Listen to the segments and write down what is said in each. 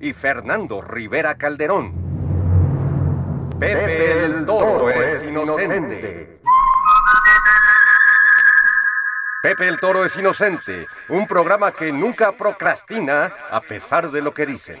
y Fernando Rivera Calderón. Pepe el Toro es inocente. Pepe el Toro es inocente, un programa que nunca procrastina a pesar de lo que dicen.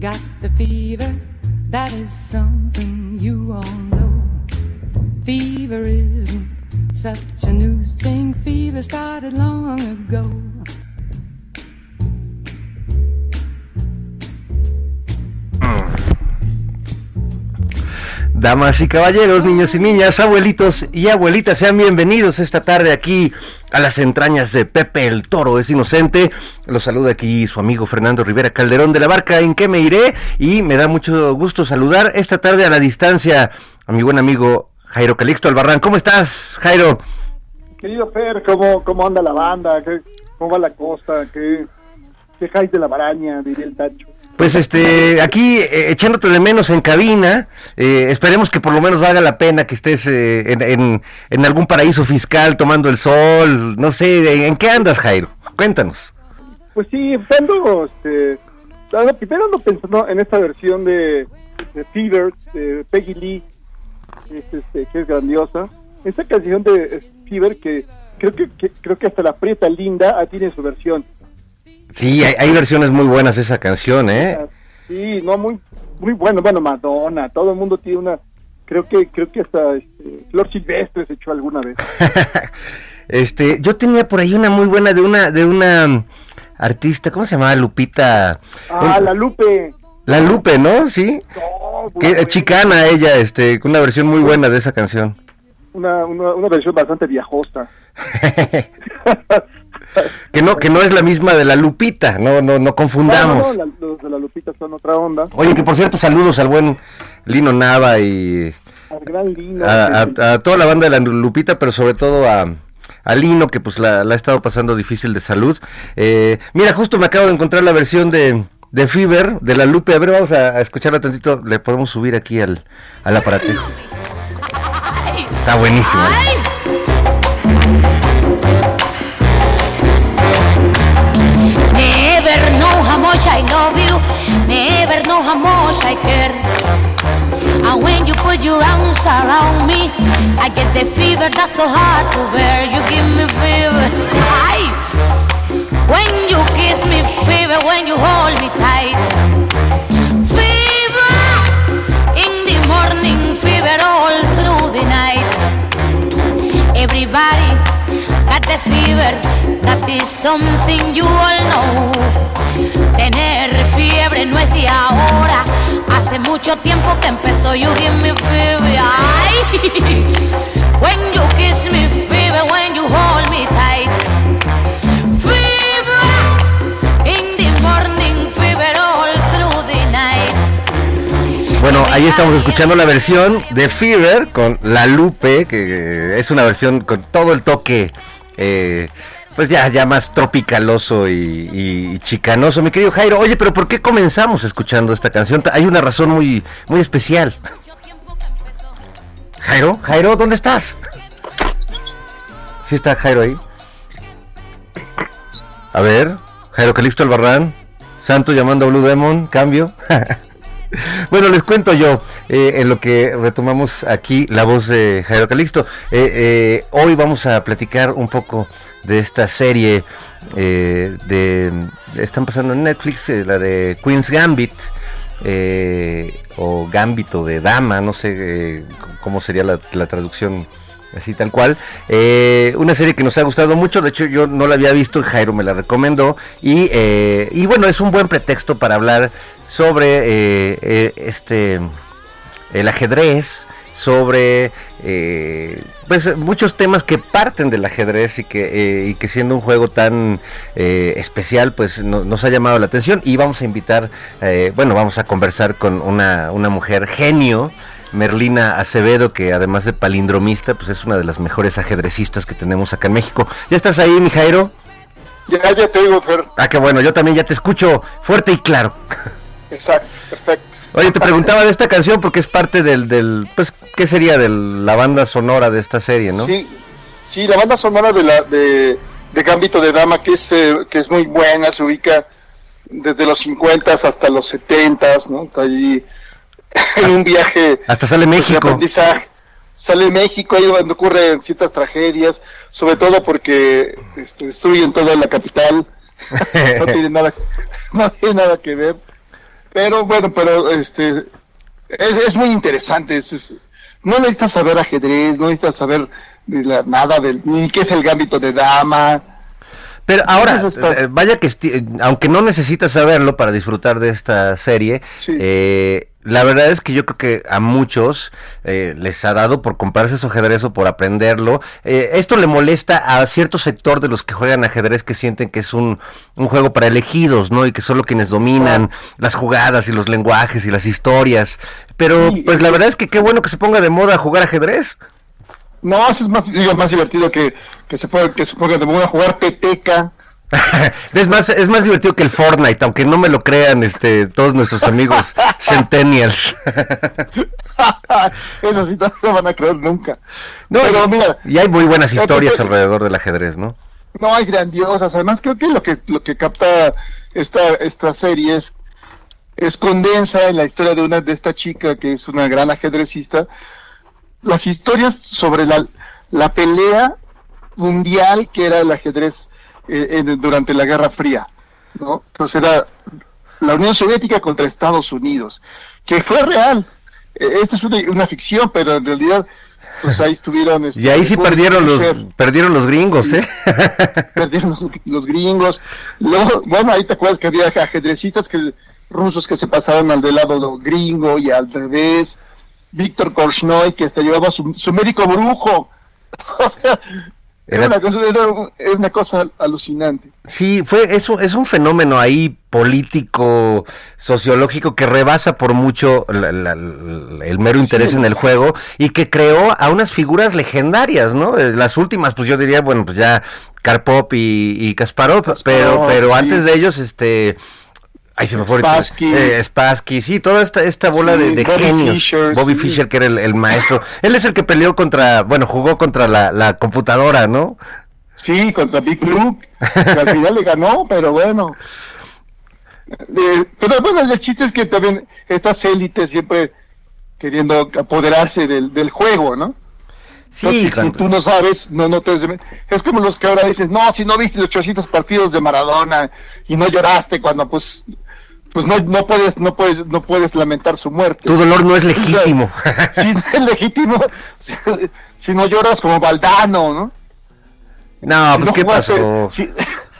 got the fever, that is something you all know. Fever isn't such a new thing, fever started long ago. Damas y caballeros, niños y niñas, abuelitos y abuelitas, sean bienvenidos esta tarde aquí a las entrañas de Pepe el Toro es Inocente. Los saluda aquí su amigo Fernando Rivera Calderón de la Barca en que me iré y me da mucho gusto saludar esta tarde a la distancia a mi buen amigo Jairo Calixto Albarrán. ¿Cómo estás, Jairo? Querido Fer, ¿cómo, cómo anda la banda? ¿Qué, ¿Cómo va la costa? ¿Qué, qué de la baraña? Diría el Tacho. Pues este, aquí eh, echándote de menos en cabina, eh, esperemos que por lo menos valga la pena que estés eh, en, en, algún paraíso fiscal tomando el sol, no sé, ¿en qué andas Jairo? Cuéntanos. Pues sí, ando, este, primero ando pensando en esta versión de, Fever, de Peggy Lee, este, este, que es grandiosa. Esta canción de Fever que creo que, que creo que hasta la Prieta Linda ah, tiene su versión. Sí, hay, hay, versiones muy buenas de esa canción, ¿eh? Sí, no, muy muy bueno. Bueno, Madonna, todo el mundo tiene una... Creo que creo que hasta este, Flor Silvestre se echó alguna vez. este, yo tenía por ahí una muy buena de una de una artista, ¿cómo se llamaba? Lupita. Ah, la Lupe. La Lupe, ¿no? Sí. No, que, bueno. chicana ella, este, con una versión muy buena de esa canción. Una, una, una versión bastante viajosa. que no que no es la misma de la Lupita, no no no confundamos. No, los de la Lupita son otra onda. Oye, que por cierto, saludos al buen Lino Nava y al gran Lino, a, a, a, toda la banda de la Lupita, pero sobre todo a a Lino que pues la, la ha estado pasando difícil de salud. Eh, mira, justo me acabo de encontrar la versión de de Fever, de la Lupe. A ver, vamos a, a escucharla tantito. Le podemos subir aquí al, al aparatejo. Está buenísimo. Never I love you, never know how much I care. And when you put your arms around me, I get the fever that's so hard to bear. You give me fever, I. When you kiss me, fever. When you hold me tight, fever. In the morning, fever all through the night. Everybody something you all know. Tener fiebre no es de ahora. Hace mucho tiempo que empezó you give me fever. Ay. When you kiss me fever, when you hold me tight. Fever in the morning, fever all through the night. Bueno, ahí estamos escuchando la versión de Fever con La Lupe, que es una versión con todo el toque, eh, pues ya, ya más tropicaloso y, y- chicanoso. Mi querido Jairo, oye, pero ¿por qué comenzamos escuchando esta canción? Hay una razón muy, muy especial. Jairo, Jairo, ¿dónde estás? ¿Sí está Jairo ahí? A ver, Jairo Calixto Albarrán, Santo llamando a Blue Demon, cambio. Bueno, les cuento yo, eh, en lo que retomamos aquí la voz de Jairo Calixto. Eh, eh, hoy vamos a platicar un poco de esta serie eh, de, están pasando en Netflix, eh, la de Queen's Gambit, eh, o Gambito de Dama, no sé cómo sería la, la traducción así tal cual. Eh, una serie que nos ha gustado mucho, de hecho yo no la había visto, Jairo me la recomendó y, eh, y bueno, es un buen pretexto para hablar sobre eh, eh, este el ajedrez, sobre eh, pues muchos temas que parten del ajedrez y que, y que siendo un juego tan especial pues no- nos ha llamado la atención y vamos a invitar, eh, bueno vamos a conversar con una, una mujer genio, Merlina Acevedo, que además de palindromista pues es una de las mejores ajedrecistas que tenemos acá en México. ¿Ya estás ahí, mi Jairo? Ya, ya te digo, Fer. Ah, qué bueno, yo también ya te escucho fuerte y claro. Exacto, perfecto. Oye, te preguntaba de esta canción porque es parte del, del pues, ¿qué sería de la banda sonora de esta serie, no? Sí, sí, la banda sonora de la de, de Gambito de Dama, que es, eh, que es muy buena, se ubica desde los 50 hasta los 70, ¿no? Está ahí en un viaje Hasta sale pues, de México. aprendizaje. Sale México, ahí donde ocurren ciertas tragedias, sobre todo porque este, destruyen toda la capital. no tiene nada, no tiene nada que ver. Pero bueno, pero este es, es muy interesante. es- es- no necesitas saber ajedrez, no necesitas saber de la- nada del ni qué es el gambito de dama. Pero ahora, está- eh, vaya que, eh, aunque no necesitas saberlo para disfrutar de esta serie, Sí. eh, la verdad es que yo creo que a muchos eh, les ha dado por comprarse su ajedrez o por aprenderlo. Eh, esto le molesta a cierto sector de los que juegan ajedrez que sienten que es un, un juego para elegidos, ¿no? Y que solo quienes dominan las jugadas y los lenguajes y las historias. Pero, Sí, pues la verdad es que qué bueno que se ponga de moda jugar ajedrez. No, eso es más, digo, más divertido que, que se ponga, que se ponga de moda jugar peteca. Es más, es más divertido que el Fortnite, aunque no me lo crean este, todos nuestros amigos centennials. Eso sí, no lo van a creer nunca. No, Pero y, mira, y hay muy buenas Pero historias alrededor del ajedrez, ¿no? No, hay grandiosas. Además, creo que lo que lo que capta esta esta serie es, es condensa en la historia de una de esta chica que es una gran ajedrecista las historias sobre la, la pelea mundial que era el ajedrez eh, en- durante la Guerra Fría, ¿no? Entonces era la Unión Soviética contra Estados Unidos, que fue real. Eh, Esta es una, una ficción, pero en realidad, pues ahí estuvieron. este, Y ahí sí Ulrich perdieron los, perdieron los gringos, ¿eh? perdieron los, los gringos. Luego, bueno, ahí te acuerdas que había ajedrecistas que, rusos que se pasaron al del lado gringo y al revés. Víctor Korchnoi, que hasta llevaba su, su médico brujo. O sea, era, una cosa, era un- era una cosa alucinante. Sí, fue eso es un fenómeno ahí político, sociológico que rebasa por mucho la- la- la- el mero interés en el juego y que creó a unas figuras legendarias, ¿no? Eh, Las últimas, pues yo diría, bueno, pues ya Karpov y, y Kasparov, pero pero sí. antes de ellos, este, Ahí se me fue ahorita. Spassky. Eh, Spassky, sí, toda esta, esta bola Sí, de, de Bobby genios. Fischer, Bobby sí. Fischer, que era el, el maestro. Él es el que peleó contra, bueno, jugó contra la, la computadora, ¿no? Sí, contra Big Blue, que al final le ganó, pero bueno. Eh, pero bueno, el chiste es que también estas élites siempre queriendo apoderarse del, del juego, ¿no? Sí, Entonces, si tú no sabes, no, no te... Es como los que ahora dicen, no, si no viste los 800 partidos de Maradona y no lloraste cuando, pues, pues no, no puedes, no puedes, no puedes lamentar su muerte. tu dolor no es legítimo. Si no es legítimo, si, si no lloras como Valdano, ¿no? no, pues no qué jugaste- pasó. Si,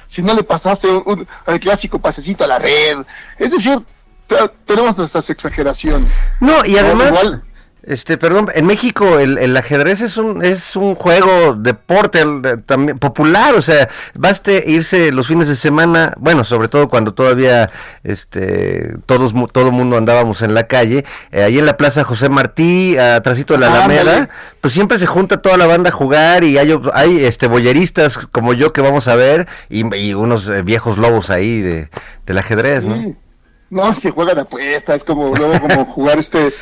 si no le pasaste un, un- el clásico pasecito a la red. Es decir, te- tenemos nuestras exageraciones. No, y además, Igual- este, perdón, en México el, el ajedrez es un es un juego deporte el también popular, o sea, baste irse los fines de semana, bueno, sobre todo cuando todavía este todos todo mundo andábamos en la calle, eh, ahí en la Plaza José Martí, atrásito de la Ándale. Alameda, pues siempre se junta toda la banda a jugar y hay hay este boyeristas como yo que vamos a ver y, y unos eh, viejos lobos ahí de del ajedrez, ¿no? Sí. No, se juega de apuesta, es como luego como jugar este,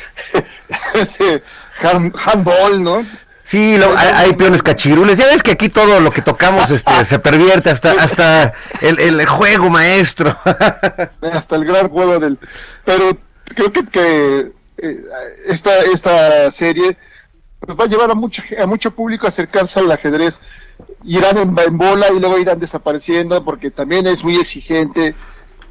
este hand- handball, ¿no? Sí, lo- hay, hay peones cachirules. Ya ves que aquí todo lo que tocamos este, se pervierte hasta hasta el, el juego maestro. hasta el gran juego del pero creo que, que eh, esta esta serie va a llevar a mucho a mucho público a acercarse al ajedrez irán en, en bola y luego irán desapareciendo porque también es muy exigente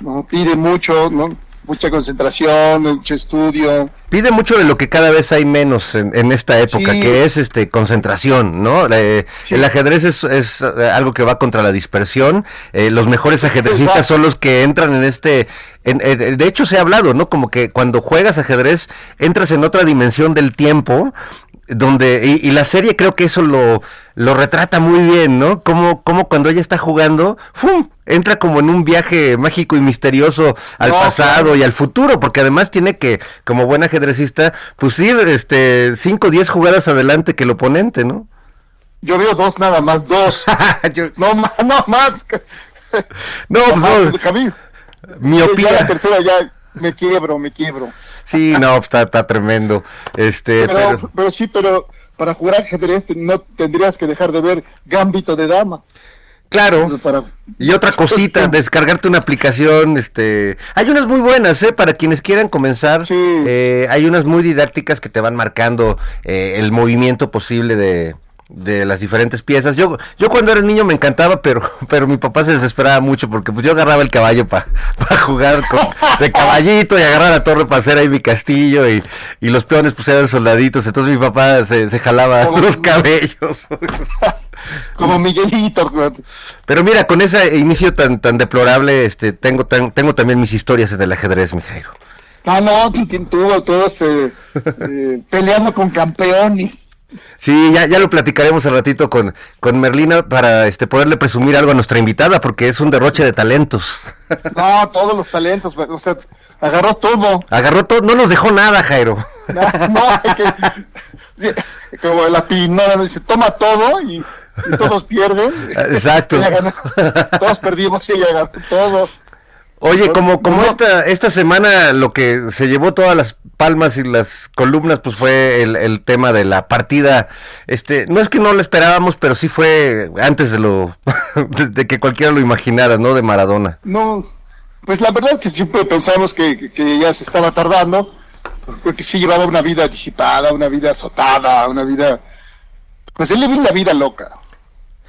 no pide mucho no mucha concentración mucho estudio Pide mucho de lo que cada vez hay menos en, en esta época, Sí. que es este concentración, ¿no? Eh, Sí. El ajedrez es, es, eh, algo que va contra la dispersión. Eh, los mejores ajedrecistas Exacto. son los que entran en este... en- de hecho, se ha hablado, ¿no? Como que cuando juegas ajedrez entras en otra dimensión del tiempo donde y, y la serie creo que eso lo, lo retrata muy bien, ¿no? Como, como cuando ella está jugando, ¡fum! entra como en un viaje mágico y misterioso al No, pasado claro. y al futuro, porque además tiene que, como buen ajedrecista, pues ir este 5 o 10 jugadas adelante que el oponente, ¿no? yo veo dos nada más dos Yo- no más no más no, pues, no, Ah, Javi, miopía. ya la tercera ya me quiebro me quiebro Sí, no, está, está tremendo. Este, pero, pero, pero sí, pero para jugar ajedrez no tendrías que dejar de ver Gambito de Dama. claro. Para, Y otra cosita, descargarte una aplicación, este, hay unas muy buenas, ¿eh? Para quienes quieran comenzar, Sí. eh, hay unas muy didácticas que te van marcando eh, el movimiento posible de, de las diferentes piezas. Yo, yo cuando era niño me encantaba, pero, pero mi papá se desesperaba mucho porque pues yo agarraba el caballo para jugar con, de caballito y agarrar la torre para hacer ahí mi castillo y, y los peones pues eran soldaditos, entonces mi papá se, se jalaba Como- los cabellos. como Miguelito. Pero mira, con ese inicio tan tan deplorable, este, tengo tan, tengo también mis historias en el ajedrez, mi Jairo. Ah, no, tuvo todos eh, eh, peleando con campeones. Sí, ya, ya lo platicaremos al ratito con, con Merlina para este poderle presumir algo a nuestra invitada, porque es un derroche de talentos. No, todos los talentos, o sea, agarró todo. Agarró todo, no nos dejó nada, Jairo. No, no, que- como la pinora dice, toma todo y, y todos pierden. Exacto. Ella ganó. Todos perdimos y ella ganó todo. Oye, como, como No. esta, esta semana lo que se llevó todas las palmas y las columnas, pues fue el, el tema de la partida. Este, no es que no lo esperábamos, pero sí fue antes de lo, de, que cualquiera lo imaginara, ¿no? De Maradona. No, pues la verdad que siempre pensamos que, que- ya se estaba tardando, porque sí llevaba una vida disipada, una vida azotada, una vida... Pues él vive una vida loca.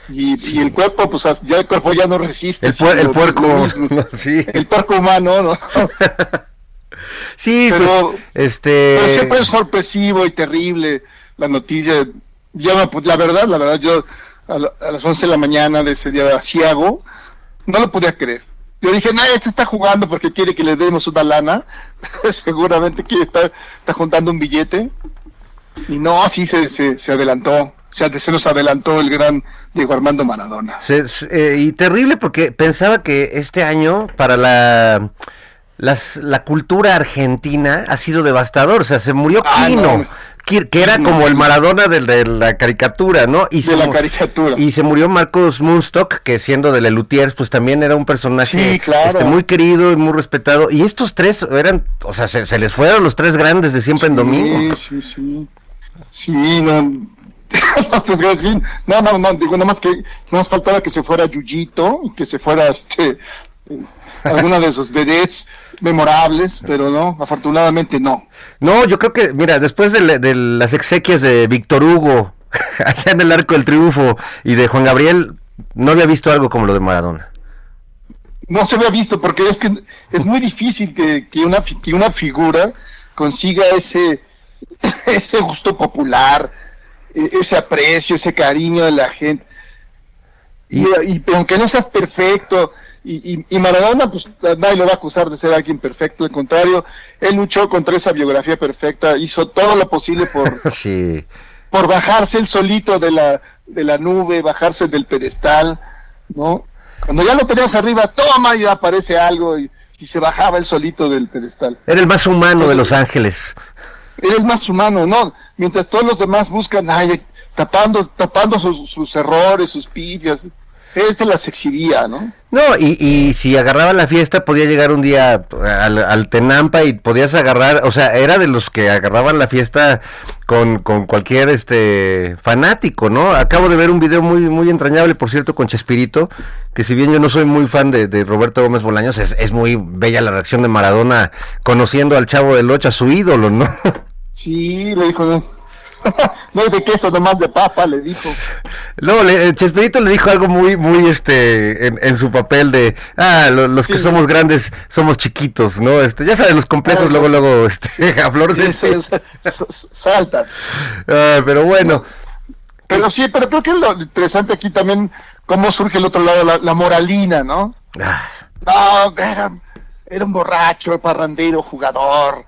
Y, y el cuerpo, pues ya el cuerpo ya no resiste. El, puer- el puerco, sí. El puerco humano, ¿no? Sí, Pero- pues, este... Pero siempre es sorpresivo y terrible la noticia. Yo, no pu- la verdad, la verdad, yo a, la- a las 11 de la mañana de ese día asiago, no lo podía creer. Yo dije, no, este está jugando porque quiere que le demos una lana. Seguramente quiere estar está juntando un billete. Y no, sí se, se, se adelantó. O sea, se nos adelantó el gran Diego Armando Maradona. Se- se- eh, y terrible porque pensaba que este año para la las, la cultura argentina ha sido devastador, o sea, se murió Ah, Quino, no. Qui- que era como el Maradona de, la caricatura, ¿no? Y De se la caricatura. Y se murió Marcos Moonstock, que siendo de Lelutiers, pues también era un personaje Sí, claro. este, muy querido y muy respetado. Y estos tres eran, o sea, se, se les fueron los tres grandes de siempre en domingo. Sí, sí, sí. Sí, no. No, güey, sí. no, no, no, digo, nada más que nos faltaba que se fuera Yuyito, que se fuera este eh, alguna de esos vedettes memorables, pero no, afortunadamente no. No, yo creo que, mira, después de, la- de las exequias de Víctor Hugo, allá en el Arco del Triunfo, y de Juan Gabriel, no había visto algo como lo de Maradona. No se había visto porque es que es muy difícil que, que una, que una figura consiga ese, ese gusto popular, ese aprecio, ese cariño de la gente. Y, y aunque no seas perfecto, y, y, y Maradona, pues nadie lo va a acusar de ser alguien perfecto, al contrario, él luchó contra esa biografía perfecta, hizo todo lo posible por, Sí. por bajarse el solito de la, de la nube, bajarse del pedestal, ¿no? Cuando ya lo tenías arriba, toma y aparece algo y, y se bajaba el solito del pedestal. Era el más humano de Los Ángeles. Era el más humano, ¿no? Mientras todos los demás buscan, tapando, tapando sus, sus errores, sus pifias, este las exhibía, ¿no? No, y, y si agarraba la fiesta podía llegar un día al, al Tenampa y podías agarrar, o sea, era de los que agarraban la fiesta con, con cualquier este fanático, ¿no? Acabo de ver un video muy muy entrañable, por cierto, con Chespirito, que si bien yo no soy muy fan de, de Roberto Gómez Bolaños, es, es muy bella la reacción de Maradona conociendo al Chavo del Ocho, a su ídolo, ¿no? Sí, le dijo, no, no hay de queso, nomás de papa, le dijo. No, le, Chespirito le dijo algo muy, muy, este, en, en su papel de, ah, lo- los que somos grandes somos chiquitos, ¿no? Este, ya sabes, los complejos luego, luego, este, a flor de Sí, saltan. Ah, pero bueno, Pero sí, pero creo que lo interesante aquí también, cómo surge el otro lado, la, la moralina, ¿no? ah, No, era, era un borracho, parrandero, jugador.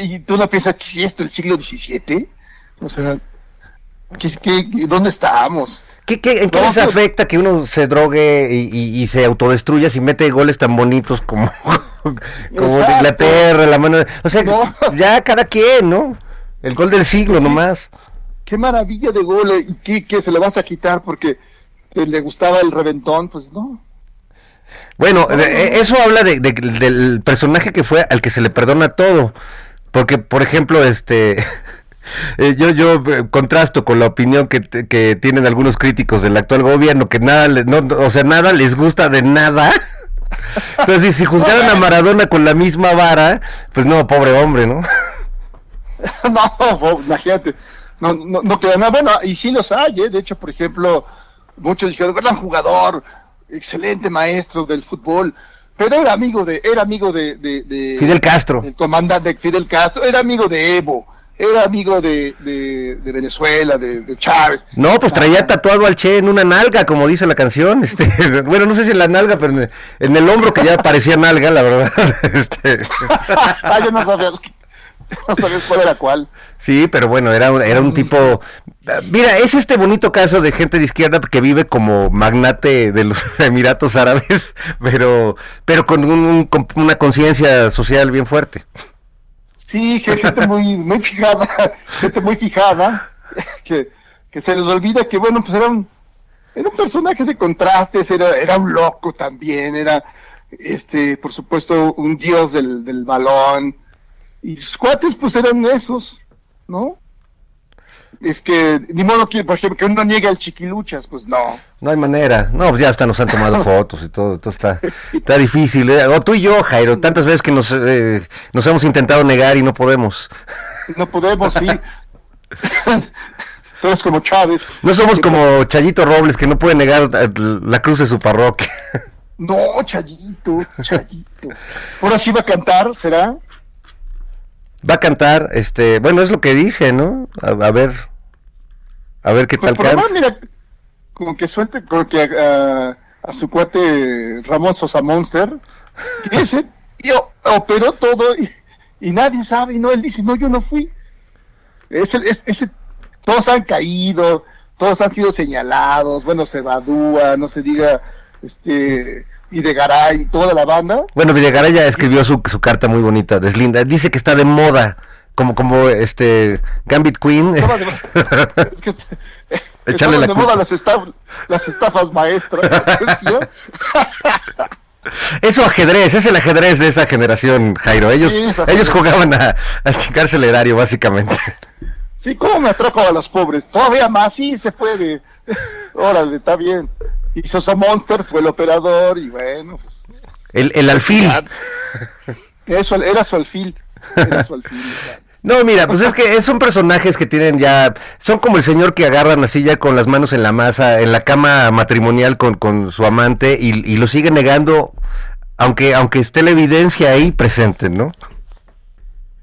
Y tú no piensas que si esto el siglo XVII, o sea, ¿qué, qué, ¿dónde estábamos? ¿qué, qué, ¿en qué les pues- afecta que uno se drogue y, y- y se autodestruya si mete goles tan bonitos como, como de Exacto. Inglaterra, la mano, o sea, No. ya cada quien, ¿no? El gol del siglo nomás. Qué maravilla de gol, ¿y qué, qué se le vas a quitar porque te- le gustaba el reventón? Pues no. Bueno, eh, eso habla de, de- del personaje que fue al que se le perdona todo. Porque, por ejemplo, este. eh, yo yo eh, contrasto con la opinión que, que tienen algunos críticos del actual gobierno, que nada, no, o sea, nada les gusta de nada. Entonces, si, juzgaran a Maradona con la misma vara, pues no, pobre hombre, ¿no? no, imagínate. No, no, no queda nada. Bueno, y sí los hay, ¿eh? De hecho, por ejemplo, muchos dijeron, gran jugador, excelente maestro del fútbol, pero era amigo de, era amigo de, de, de- Fidel Castro. el comandante Fidel Castro, era amigo de Evo, era amigo de, de, de Venezuela, de, de Chávez. No, pues traía tatuado al Che en una nalga, como dice la canción. Este, bueno, no sé si en la nalga, pero en, en el hombro que ya parecía nalga, la verdad. Este, ah, yo no sabía, no sabía cuál era cuál. Sí, pero bueno, era un, era un tipo... Mira, es este bonito caso de gente de izquierda que vive como magnate de los Emiratos Árabes, pero, pero con, un- con una conciencia social bien fuerte. Sí, que gente muy, muy fijada, gente muy fijada, que, que se les olvida que, bueno, pues era un, era un personaje de contrastes, era, era un loco también, era, este, por supuesto, un dios del, del balón, y sus cuates, pues eran esos, ¿no? Es que, ni modo que, por ejemplo, que uno niega el chiquiluchas, pues no. No hay manera. No, pues ya hasta nos han tomado fotos y todo. todo está, está difícil. ¿eh? O tú y yo, Jairo, tantas veces que nos, eh, nos hemos intentado negar y no podemos. No podemos, sí. Todos como Chávez. No somos como Chayito Robles, que no puede negar eh, la cruz de su parroquia. No, Chayito, Chayito. Ahora sí va a cantar, ¿será? Va a cantar, este, bueno, es lo que dice, ¿no? A, a ver, a ver qué Pues tal canta. mira, como que suelte, como que a, a su cuate Ramón Sosa Monster, que ese tío operó todo y, y nadie sabe, y no, él dice, no, yo no fui. Ese, es- ese, todos han caído, todos han sido señalados, bueno, se evadúa, no se diga, este, y de Garay, toda la banda. Bueno, Videgaray ya escribió su, su carta muy bonita, deslinda. Dice que está de moda, como, como este Gambit Queen. Estaba de- es que Echarle la de moda las, estaf- las estafas maestras. Eso ajedrez, es el ajedrez de esa generación, Jairo. Ellos, Sí, ellos jugaban a, a chingarse el erario, básicamente. Sí, ¿cómo me atraco a los pobres? Todavía más, sí, se puede. Órale, está bien. Y Sosa Monster fue el operador y bueno, pues El, el alfil. eso era su alfil. Era su alfil. o sea. No, mira, pues es que son personajes que tienen ya, son como el señor que agarran así ya con las manos en la masa, en la cama matrimonial con, con su amante y, y lo sigue negando, aunque, aunque esté la evidencia ahí presente, ¿no?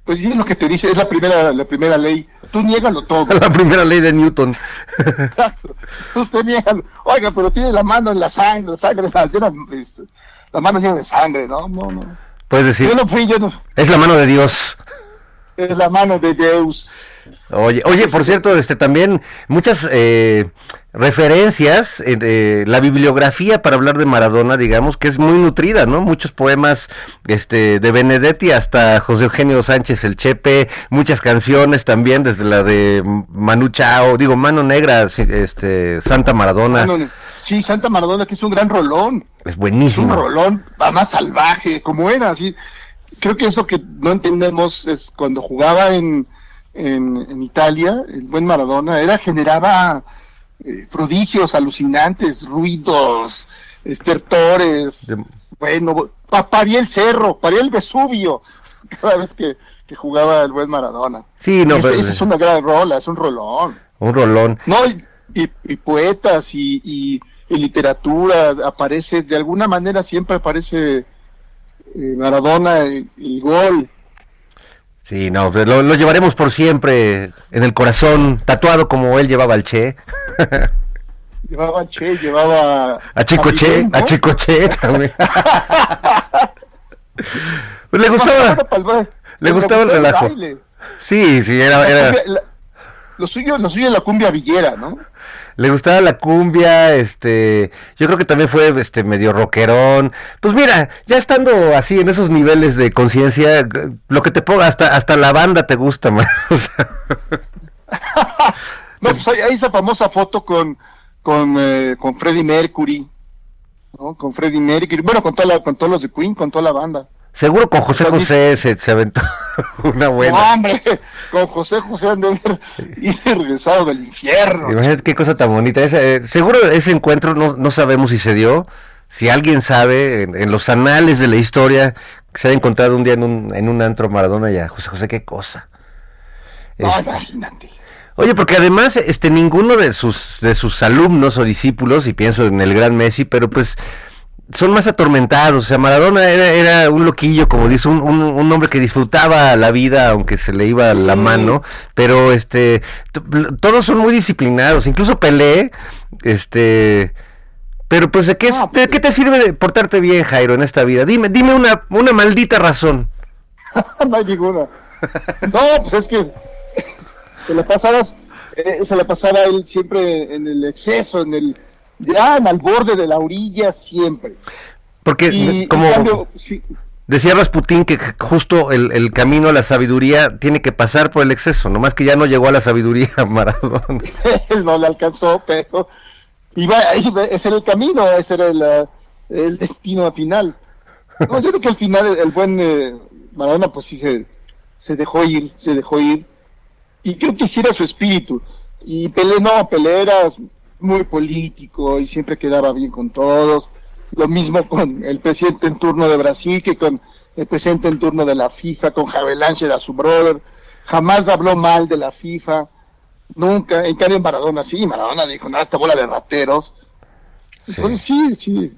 Pues sí, es lo que te dice, es la primera, la primera ley tú niégalo todo. La primera ley de Newton. Usted niégalo. Oiga, pero tiene la mano en la sangre, la sangre, la, llena, la mano llena de sangre, ¿no? No, no. Puedes decir, Yo no fui, yo no. es la mano de Dios. Es la mano de Deus. Oye, oye, por cierto, este también muchas eh, referencias, eh, la bibliografía para hablar de Maradona, digamos, que es muy nutrida, ¿no? Muchos poemas este, de Benedetti hasta José Eugenio Sánchez el Chepe, muchas canciones también, desde la de Manu Chao, digo, Mano Negra, este, Santa Maradona, sí, Santa Maradona, que es un gran rolón. es Es un buenísimo. rolón va más salvaje, como era, así. Creo que eso que no entendemos es cuando jugaba en, en, en Italia, el buen Maradona, era, generaba eh, prodigios alucinantes, ruidos, estertores. De- Bueno, pa- paría el cerro, paría el Vesubio, cada vez que, que jugaba el buen Maradona. Sí, no, Ese- pero- esa es una gran rola, es un rolón. Un rolón. No, y, y- y poetas y, y- y literatura aparece, de alguna manera siempre aparece eh, Maradona, el, el gol. Sí, no, pues, lo, lo llevaremos por siempre en el corazón, tatuado como él llevaba al Che. Llevaba a Che, llevaba A Chico Che, a Chico Che también. Pues le gustaba, le gustaba el relajo. baile. sí, sí, era, era, la- lo suyo, lo suyo es la cumbia villera, ¿no? Le gustaba la cumbia, este, yo creo que también fue, este, medio rockerón. Pues mira, ya estando así en esos niveles de conciencia, lo que te ponga, hasta, hasta la banda te gusta, sea, No, pues hay, hay esa famosa foto con con, eh, con Freddie Mercury. Con Freddie Mercury, bueno, con, toda la, con todos los de Queen, con toda la banda. Seguro con José José se, se aventó una buena. No, hombre, con José José han de haber regresado del infierno. Imagínate qué cosa tan bonita. Ese, eh, seguro ese encuentro no, no sabemos si se dio. Si alguien sabe, en, en los anales de la historia, se ha encontrado un día en un, en un antro Maradona ya. José José, qué cosa. No, Este, imagínate. oye, porque además, este, ninguno de sus, de sus alumnos o discípulos, y pienso en el gran Messi, pero pues son más atormentados. O sea, Maradona era, era un loquillo, como dice, un, un, un hombre que disfrutaba la vida, aunque se le iba la mano, pero este, todos son muy disciplinados, incluso Pelé, este, pero pues de qué, No, de qué te sirve de portarte bien, Jairo, en esta vida? Dime, dime una, una maldita razón. no hay ninguna. No, pues es que se la pasabas, eh, se la pasaba él siempre en el exceso, en el ya al borde de la orilla siempre. Porque Y, como en cambio, sí, decía Rasputín que justo el, el camino a la sabiduría tiene que pasar por el exceso, nomás que ya no llegó a la sabiduría Maradona. él no le alcanzó, pero iba, iba- ese era el camino, ese era el, eh, el destino final. No, yo creo que al final el, el buen eh, Maradona pues sí se, se dejó ir, se dejó ir. Y creo que sí era su espíritu. Y Pelé no, Pelé era muy político y siempre quedaba bien con todos. Lo mismo con el presidente en turno de Brasil que con el presidente en turno de la FIFA, con Javier era su brother. Jamás habló mal de la FIFA. Nunca, en cambio Maradona sí, Maradona dijo, nada, esta bola de rateros. Entonces sí, sí.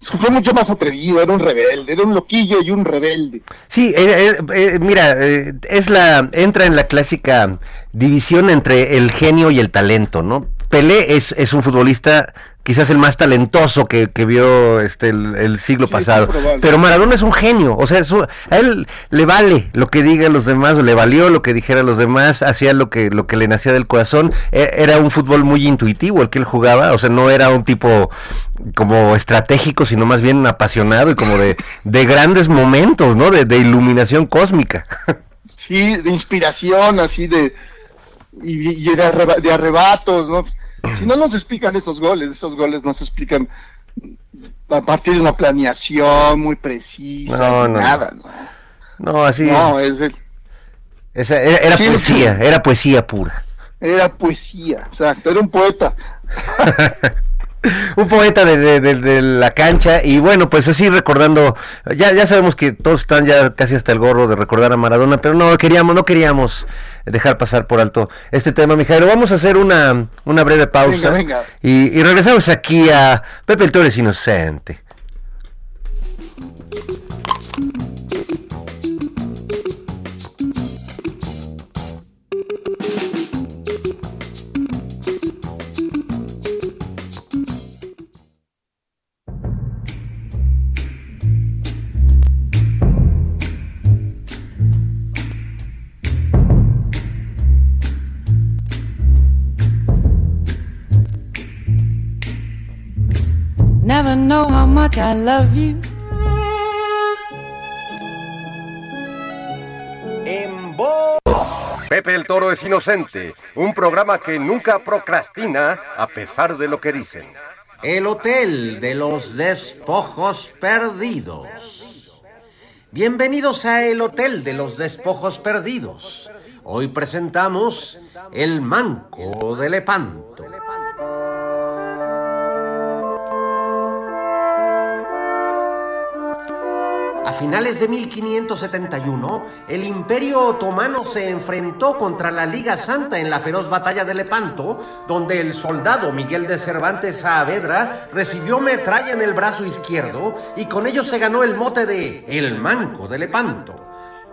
Fue mucho más atrevido, era un rebelde, era un loquillo y un rebelde. Sí, eh, eh, eh, mira, eh, es la entra en la clásica división entre el genio y el talento, ¿no? Pelé es, es un futbolista quizás el más talentoso que, que vio este el, el siglo Sí, pasado, pero Maradona es un genio, o sea, es un- a él le vale lo que digan los demás, o le valió lo que dijeran los demás, hacía lo que lo que le nacía del corazón, E- era un fútbol muy intuitivo el que él jugaba, o sea, no era un tipo como estratégico, sino más bien apasionado y como de, de grandes momentos, ¿no? De, de iluminación cósmica. Sí, de inspiración, así de. Y, y de arrebatos, ¿no? Si no nos explican esos goles, esos goles nos explican a partir de una planeación muy precisa, No, no, nada, ¿no? No, así. No, es el, esa- era era Sí, poesía, sí. era poesía pura. era poesía, exacto, era un poeta. Un poeta de, de- de- de la cancha y bueno, pues así recordando, ya, ya sabemos que todos están ya casi hasta el gorro de recordar a Maradona, pero no queríamos, no queríamos dejar pasar por alto este tema, Mijailo. Vamos a hacer una, una breve pausa Venga, venga. Y, y regresamos aquí a Pepe el Toro es inocente. know how much I love you. Pepe el Toro es inocente, un programa que nunca procrastina a pesar de lo que dicen. El Hotel de los Despojos Perdidos. Bienvenidos a El Hotel de los Despojos Perdidos. Hoy presentamos El Manco de Lepanto. A finales de 1571, el Imperio Otomano se enfrentó contra la Liga Santa en la feroz batalla de Lepanto, donde el soldado Miguel de Cervantes Saavedra recibió metralla en el brazo izquierdo y con ello se ganó el mote de El Manco de Lepanto.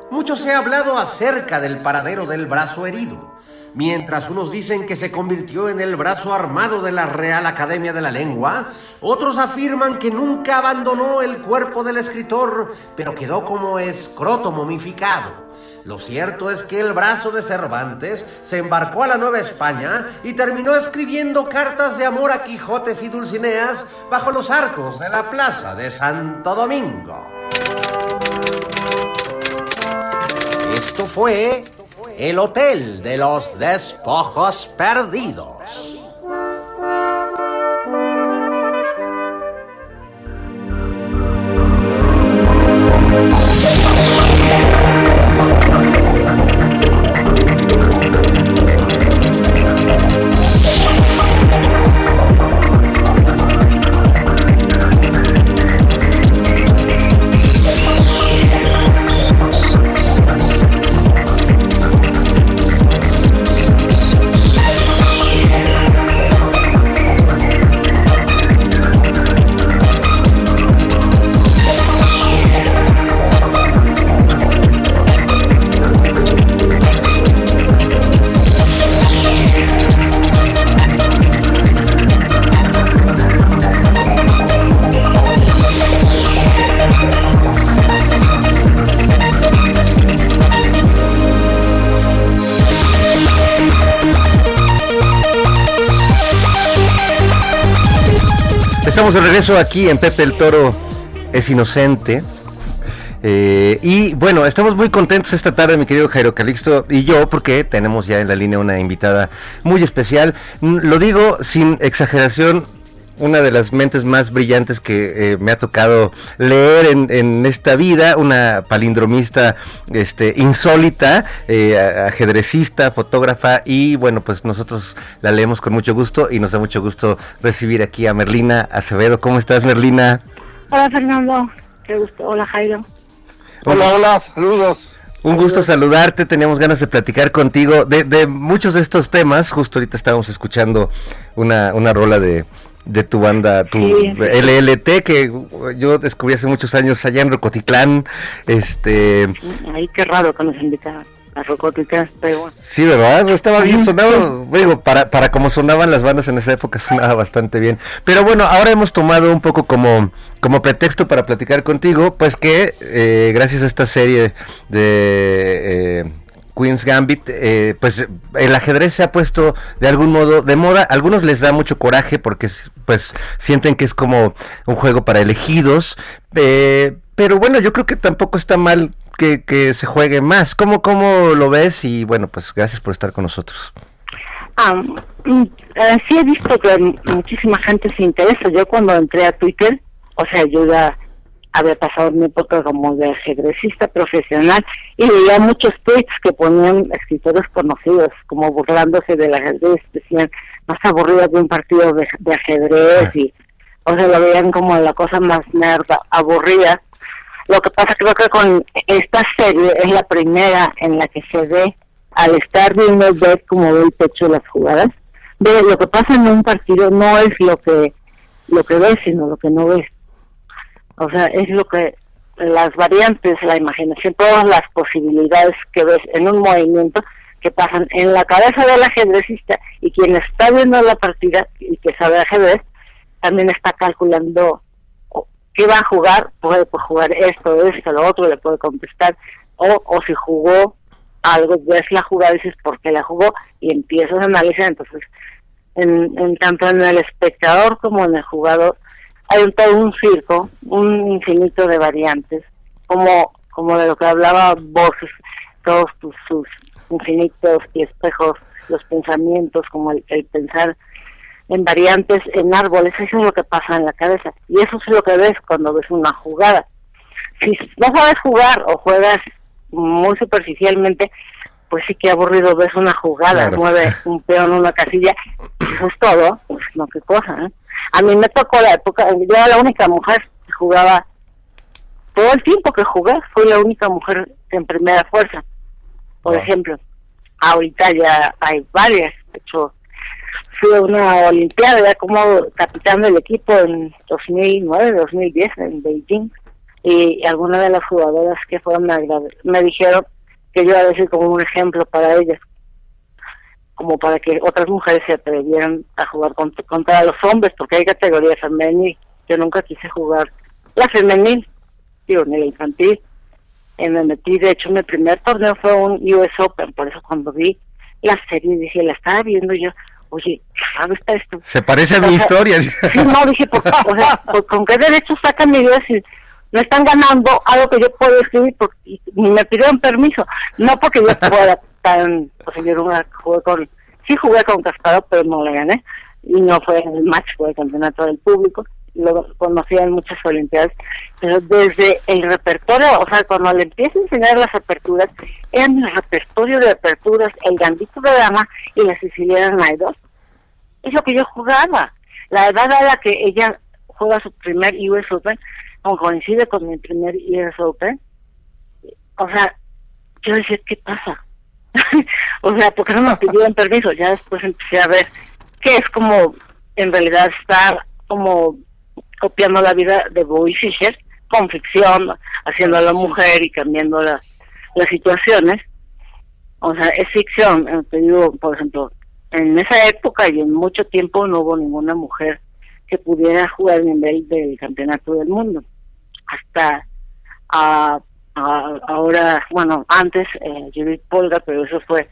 Mucho se ha hablado acerca del paradero del brazo herido. Mientras unos dicen que se convirtió en el brazo armado de la Real Academia de la Lengua, otros afirman que nunca abandonó el cuerpo del escritor, pero quedó como escroto momificado. Lo cierto es que el brazo de Cervantes se embarcó a la Nueva España y terminó escribiendo cartas de amor a Quijotes y Dulcineas bajo los arcos de la plaza de Santo Domingo. Esto fue el Hotel de los Despojos Perdidos. Regreso aquí en Pepe el Toro es inocente. Eh, y bueno, estamos muy contentos esta tarde, mi querido Jairo Calixto y yo, porque tenemos ya en la línea una invitada muy especial. Lo digo sin exageración, una de las mentes más brillantes que eh, me ha tocado leer en, en esta vida, una palindromista este, insólita, eh, ajedrecista, fotógrafa y bueno, pues nosotros la leemos con mucho gusto y nos da mucho gusto recibir aquí a Merlina Acevedo. ¿Cómo estás, Merlina? Hola Fernando, qué gusto. Hola Jairo. Hola, hola, saludos. Un gusto saludarte, teníamos ganas de platicar contigo de, de muchos de estos temas. Justo ahorita estábamos escuchando una, una rola de, de tu banda, tu Sí. LLT, que yo descubrí hace muchos años allá en Rocotitlán. Este, Ay, qué raro que nos invitaran a Rocotitlán, pero bueno. sí, ¿verdad? Estaba bien, sonaba, digo, para, para como sonaban las bandas en esa época sonaba bastante bien. Pero bueno, ahora hemos tomado un poco como, como pretexto para platicar contigo, pues que eh, gracias a esta serie de... eh, Queen's Gambit, eh, pues el ajedrez se ha puesto de algún modo de moda. Algunos les da mucho coraje porque es- pues sienten que es como un juego para elegidos. eh, pero bueno, yo creo que tampoco está mal que, que se juegue más. ¿Cómo, ¿Cómo lo ves? Y bueno, pues gracias por estar con nosotros. Ah, mm, eh, sí he visto que muchísima gente se interesa. Yo cuando entré a Twitter, o sea, yo ya había pasado mi época como de ajedrecista profesional y veía muchos tweets que ponían escritores conocidos, como burlándose del ajedrez, decían más aburrido de un partido de, ajedrez y, o sea, lo veían como la cosa más nerd, aburrida. Lo que pasa creo que con esta serie es la primera en la que se ve al estar viendo ver cómo ve el pecho de las jugadas, ve lo que pasa en un partido no es lo que lo que ves, sino lo que no ves. O sea, es lo que las variantes, la imaginación, todas las posibilidades que ves en un movimiento que pasan en la cabeza del ajedrecista y quien está viendo la partida y que sabe ajedrez también está calculando qué va a jugar, puede jugar esto, esto, lo otro, le puede contestar, o, o si jugó algo, ves la jugada y dices por qué la jugó y empiezas a analizar, entonces, en, en tanto en el espectador como en el jugador, hay un, todo un circo, un infinito de variantes, como, como de lo que hablaba voces, todos tus, sus infinitos y espejos, los pensamientos, como el, el pensar en variantes, en árboles, eso es lo que pasa en la cabeza. Y eso es lo que ves cuando ves una jugada. Si no sabes jugar o juegas muy superficialmente, pues sí que aburrido ves una jugada, Claro. mueve un peón, una casilla, y eso es todo, pues no, qué cosa, ¿eh? A mí me tocó la época, yo era la única mujer que jugaba, todo el tiempo que jugué, fui la única mujer en primera fuerza, por ejemplo. Ahorita ya hay varias, de hecho, fui a una olimpiada ya como capitán del equipo en 2009, 2010 en Beijing y algunas de las jugadoras que fueron me, dijeron que yo iba a decir como un ejemplo para ellas como para que otras mujeres se atrevieran a jugar contra, contra los hombres porque hay categoría femenil yo nunca quise jugar la femenil digo ni la infantil Eh, me metí de hecho mi primer torneo fue un US Open por eso cuando vi la serie dije la estaba viendo yo oye raro está esto Se parece a mi historia. Sí, no, dije, ¿por? O sea, ¿por- ¿con qué derechos sacan mi video si no están ganando algo que yo puedo escribir? Porque, y me pidieron permiso. No porque yo fuera tan... Sea, yo jugué con... Sí jugué con Cascado, pero no le gané. Y no fue el match, fue el campeonato del público. Lo conocí en muchas olimpiadas. Pero desde el repertorio, o sea, cuando le empiezo a enseñar las aperturas, eran el repertorio de aperturas, el gambito de dama y la siciliana Naidor es lo que yo jugaba. La edad a la que ella juega su primer US Open, coincide con mi primer US Open, o sea, yo decía, ¿qué pasa? o sea, ¿por qué no me pidieron permiso? Ya después empecé a ver que es como, en realidad, estar como copiando la vida de Bobby Fischer, con ficción, haciendo a la mujer y cambiando la- las situaciones. O sea, es ficción. eh, Te digo, por ejemplo, en esa época y en mucho tiempo no hubo ninguna mujer que pudiera jugar el nivel del campeonato del mundo. Hasta ah, ah, ahora, bueno, antes eh, Judith Polga, pero eso fue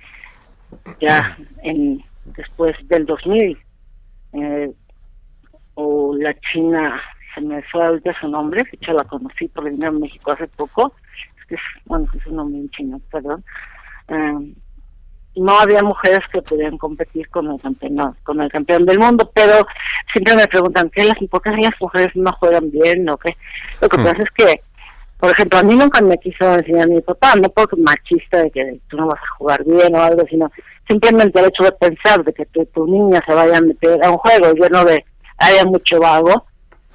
ya en después del 2000. Eh, o la china, se me fue ahorita su nombre, de hecho la conocí por venir a México hace poco, es que es, bueno, es un nombre en chino, perdón. Eh, no había mujeres que pudieran competir con el campeón con el campeón del mundo pero siempre me preguntan ¿qué las por qué las mujeres no juegan bien o qué lo que Hmm. pasa es que por ejemplo a mí nunca me quiso enseñar mi papá no porque machista de que tú no vas a jugar bien o algo sino simplemente el hecho de pensar de que tu, tu niña se vaya a meter a un juego. Lleno de haya mucho vago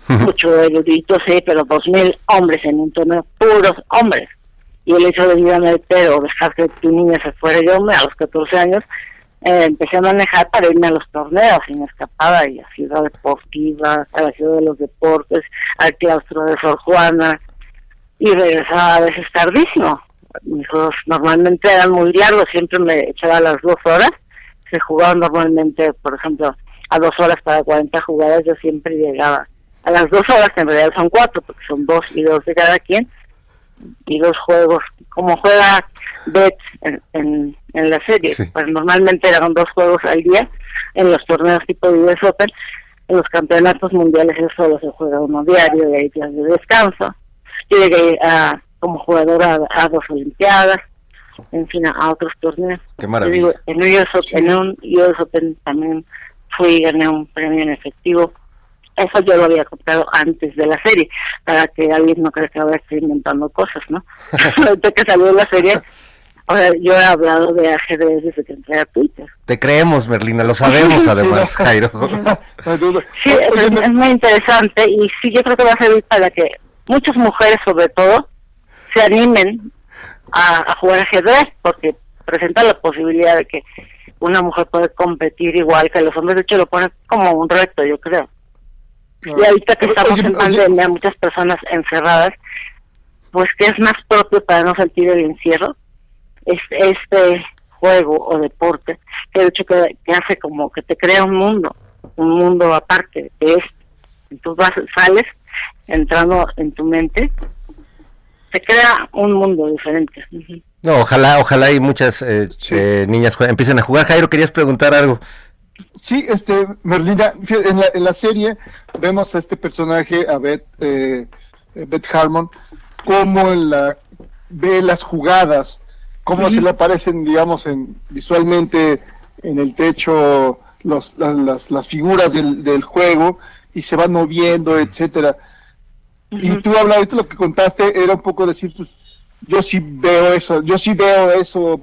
mucho erudito sí pero dos mil hombres en un torneo puros hombres. Y el hecho de ir a meter o dejar que tu niña se fuera yo me a los 14 años eh, empecé a manejar para irme a los torneos y me escapaba y a Ciudad Deportiva, a la Ciudad de los Deportes, al claustro de Sor Juana y regresaba a veces tardísimo. Mis juegos normalmente eran muy largos, siempre me echaba a las dos horas. Se jugaban normalmente, por ejemplo, a dos horas para 40 jugadas, yo siempre llegaba a las dos horas, que en realidad son cuatro, porque son dos y dos de cada quien, y dos juegos, como juega Bet en, en, en la serie, pues normalmente eran dos juegos al día en los torneos tipo US Open, en los campeonatos mundiales eso solo se juega uno diario y hay días de descanso. Yo llegué a, como jugadora a, a dos olimpiadas, en fin, a, a otros torneos. Qué Yo maravilla. digo, en, un US Open, en un US Open también fui y gané un premio en efectivo. Eso yo lo había comprado antes de la serie, para que alguien no crea que ahora estoy inventando cosas, ¿no? Ahorita que salió la serie, o sea, yo he hablado de ajedrez desde que entré a Twitter. Te creemos, Merlina, lo sabemos además, Jairo. Sí, es, es muy interesante y sí, yo creo que va a servir para que muchas mujeres, sobre todo, se animen a, a jugar ajedrez, porque presenta la posibilidad de que una mujer puede competir igual que los hombres. De hecho, lo pone como un reto, yo creo. Y ahorita que estamos en pandemia, muchas personas encerradas, pues que es más propio para no sentir el encierro, es este juego o deporte, que de hecho que, que hace como que te crea un mundo, un mundo aparte de este. Entonces vas, sales entrando en tu mente, te crea un mundo diferente. No, ojalá, ojalá y muchas eh, eh, niñas empiecen a jugar. Jairo, querías preguntar algo. Sí, este, Merlina, en la, en la serie vemos a este personaje, a Beth, eh, Beth Harmon, cómo en la, ve las jugadas, cómo se le aparecen, digamos, en, visualmente en el techo los, la- las, las figuras del, del juego y se van moviendo, etcétera. Y tú ahorita lo que contaste era un poco decir, pues, yo sí veo eso, yo sí veo eso.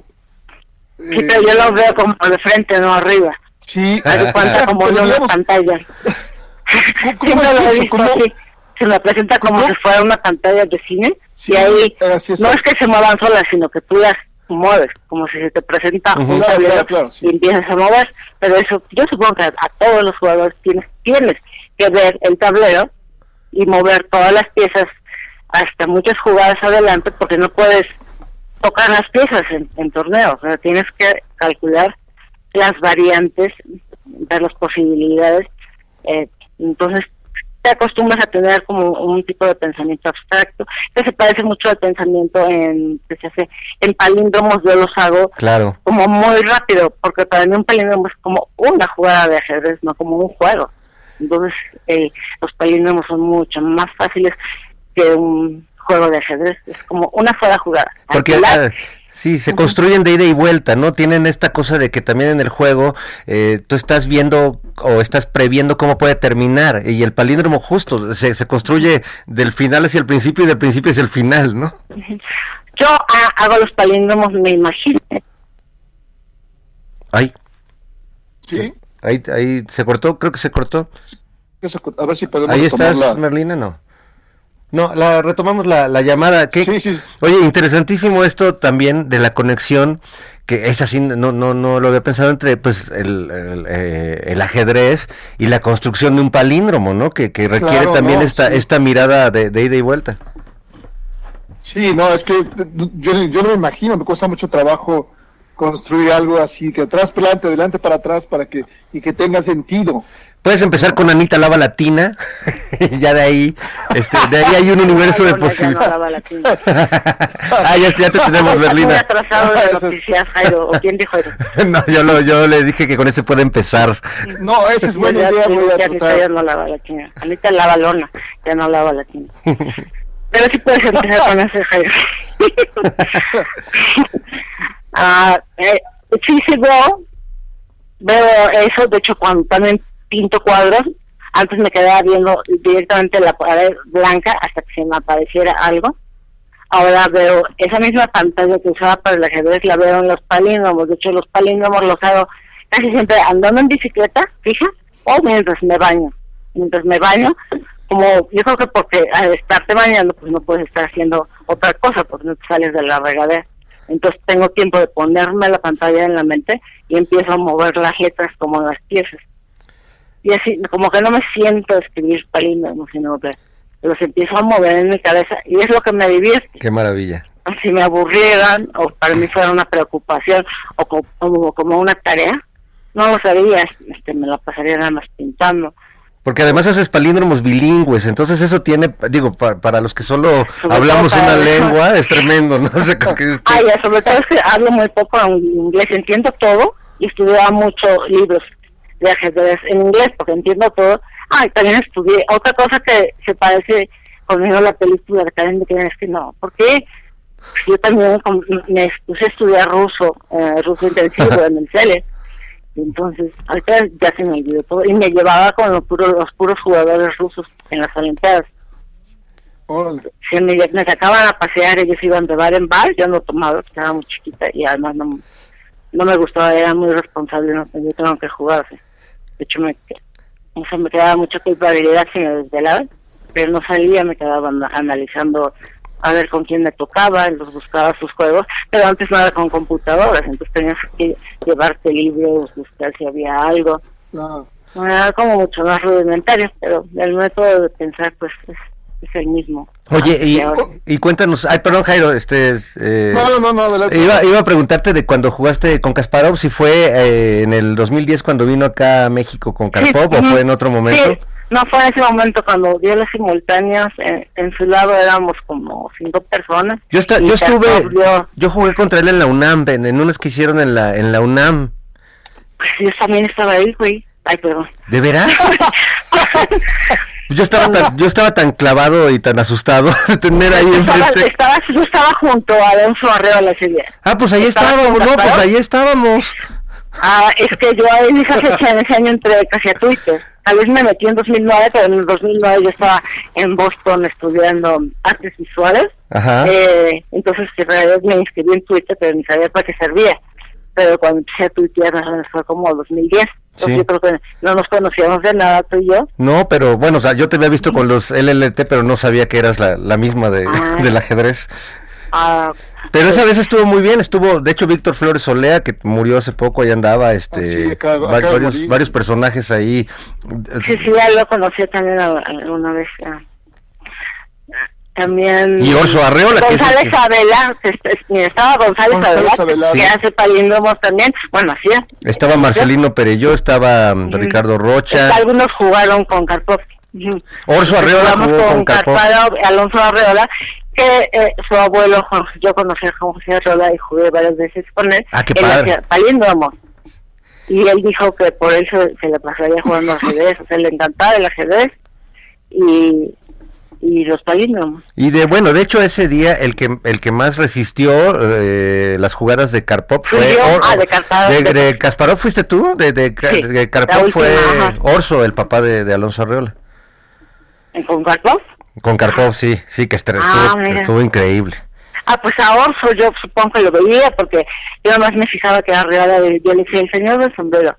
Sí, pero yo lo veo como de frente, no arriba. Sí, de cuenta como en una pantalla. Siempre es lo he eso? visto ¿Cómo? así. Se me presenta como si fuera una pantalla de cine y ahí no es que se muevan solas, sino que tú las mueves, como si se te presenta Ujú. un Claro, tablero claro, claro, sí. y empiezas a mover. Pero eso, yo supongo que a, a todos los jugadores tienes, tienes que ver el tablero y mover todas las piezas hasta muchas jugadas adelante porque no puedes tocar las piezas en, en torneos. O sea, tienes que calcular las variantes, ver las posibilidades. eh, entonces, te acostumbras a tener como un tipo de pensamiento abstracto que se parece mucho al pensamiento en que se hace en palíndromos. Yo los hago Claro. como muy rápido, porque para mí un palíndromo es como una jugada de ajedrez, no como un juego. Entonces, eh, los palíndromos son mucho más fáciles que un juego de ajedrez. Es como una sola jugada. Porque ah, sí, se construyen de ida y vuelta, ¿no? Tienen esta cosa de que también en el juego eh, tú estás viendo o estás previendo cómo puede terminar y el palíndromo justo se, se construye del final hacia el principio y del principio hacia el final, ¿no? Yo ah, hago los palíndromos, me imagino. Ahí, Sí, ahí, ahí se cortó, creo que se cortó. a ver si podemos Ahí estás. Merlina, no. No, la retomamos la, la llamada. ¿Qué- Oye, interesantísimo esto también de la conexión, que es así, no, no, no lo había pensado entre pues el, el, eh, el ajedrez y la construcción de un palíndromo, ¿no? Que, que requiere Claro, también no, esta, sí. esta mirada de, de ida y vuelta. Sí, no, es que yo, yo no me imagino, me cuesta mucho trabajo construir algo así, que atrás para adelante, adelante para atrás, para que, y que tenga sentido. Puedes empezar con Anita Lava Latina, y ya de ahí, este, de ahí hay un universo de no, no posibilidades. ah, ya, ya te tenemos, Berlina. atrasado de noticias, Jairo. ¿O quién dijo eso? no, yo, lo, yo le dije que con ese puede empezar. No, esa es buena idea, voy a Anita ya no lava la tina. Anita lava lona, ya no lava la tina. Pero sí puedes empezar con ese Jairo. ah, eh, sí, sí veo, veo eso, de hecho cuando también pinto cuadros, antes me quedaba viendo directamente la pared blanca hasta que se me apareciera algo. Ahora veo esa misma pantalla que usaba para el ajedrez, la veo en los palíndromos. De hecho, los palíndromos los hago casi siempre andando en bicicleta, fija, o mientras me baño. Mientras me baño, como yo creo que porque al estarte bañando, pues no puedes estar haciendo otra cosa, porque no te sales de la regadera. Entonces tengo tiempo de ponerme la pantalla en la mente y empiezo a mover las letras como las piezas. Y así, como que no me siento a escribir palíndromos, sino que los empiezo a mover en mi cabeza y es lo que me divierte Qué maravilla. si me aburrieran o para mí fuera una preocupación o co- como, como una tarea, no lo sabía, este, me la pasaría nada más pintando. Porque además haces palíndromos bilingües, entonces eso tiene, digo, pa- para los que solo Sobre hablamos para una lengua, es tremendo, ¿no? O sea, como que- ya, sobre todo es que hablo muy poco en inglés, entiendo todo y estudiaba mucho libros de ajedrez en inglés porque entiendo todo. Ah, y también estudié otra cosa que se parece conmigo a la película de Karen es que no, porque yo también me puse a estudiar ruso, eh, ruso intensivo en el CELE. Entonces, ahorita ya se me olvidó todo. Y me llevaba con los puros, los puros jugadores rusos en las Olimpiadas. Se me, me sacaban a pasear, ellos iban de bar en bar, yo no tomaba, estaba muy chiquita y además no, no me gustaba, era muy responsable, no, yo tengo que jugar. De hecho, me, o sea, me quedaba mucha culpabilidad si me desvelaba, pero no salía, me quedaba ana- analizando a ver con quién me tocaba, los buscaba sus juegos, pero antes no era con computadoras, entonces tenías que llevarte libros, buscar si había algo. No. Era como mucho más rudimentario, pero el método de pensar pues es, es el mismo. Oye, y, Y cuéntanos, ay, perdón Jairo, este... es, eh, No, no, no, adelante. Iba, iba a preguntarte de cuando jugaste con Kasparov, si fue eh, en el 2010 cuando vino acá a México con Karpov o fue en otro momento. Sí, no fue en ese momento cuando dio las simultáneas, en, en su lado éramos como cinco personas. Yo, Y yo estuve, dio- yo jugué contra él en la UNAM, en, en unas que hicieron en la, en la UNAM. Pues yo también estaba ahí, güey. Ay, perdón. ¿De veras? Yo estaba tan, yo estaba tan clavado y tan asustado de tener ahí enfrente. estaba, yo estaba junto a Alonso Arreola ese día. Ah, pues ahí estábamos, no, pues ahí estábamos. Ah, es que yo en esa fecha, en ese año entré casi a Twitter. Tal vez me metí en 2009, pero en el 2009 yo estaba en Boston estudiando artes visuales. Ajá. Eh, entonces, en realidad me inscribí en Twitter, pero ni sabía para qué servía. Pero cuando empecé a tuitear, fue como 2010. Entonces, Sí. yo creo que no nos conocíamos de nada, tú y yo. No, pero bueno, o sea, yo te había visto con los LLT, pero no sabía que eras la, la misma de, Ah. del ajedrez. Ah, Pero esa vez estuvo muy bien, estuvo, de hecho, Víctor Flores Solea, que murió hace poco, ahí andaba, este, Ah, sí, acaba- va- acaba de varios, varios personajes ahí. sí, sí, ya lo conocí también a- alguna vez. También. Y Orso Arreola, González que- Abela, estaba González, González Abela, Abela. que Sí. hace también. Bueno, hacía. Estaba Marcelino Perelló, estaba mm, Ricardo Rocha, Algunos jugaron con Karpov. Orso Arreola jugó con. Karpov, Alonso Arreola, que eh, su abuelo, Juan- yo conocí a José Arreola y jugué varias veces con él. Ah, qué Él padre. hacía palíndromos. Y él dijo que por eso se le pasaría jugando ajedrez, o sea, le encantaba el ajedrez y, y los palíndromos. Y de bueno, de hecho ese día el que el que más resistió eh, las jugadas de Karpov fue yo. Or- Ah, de Kasparov. de, de Kasparov fuiste tú, de, Sí, de Karpov última, fue ajá. Orso, el papá de, de Alonso Arreola. ¿Con Karpov? Con Karpov, sí, sí, que Ah, estuvo, mira. estuvo increíble. Ah, pues a Orso yo supongo que lo veía porque yo más me fijaba que Arreola, yo le decía el señor del sombrero.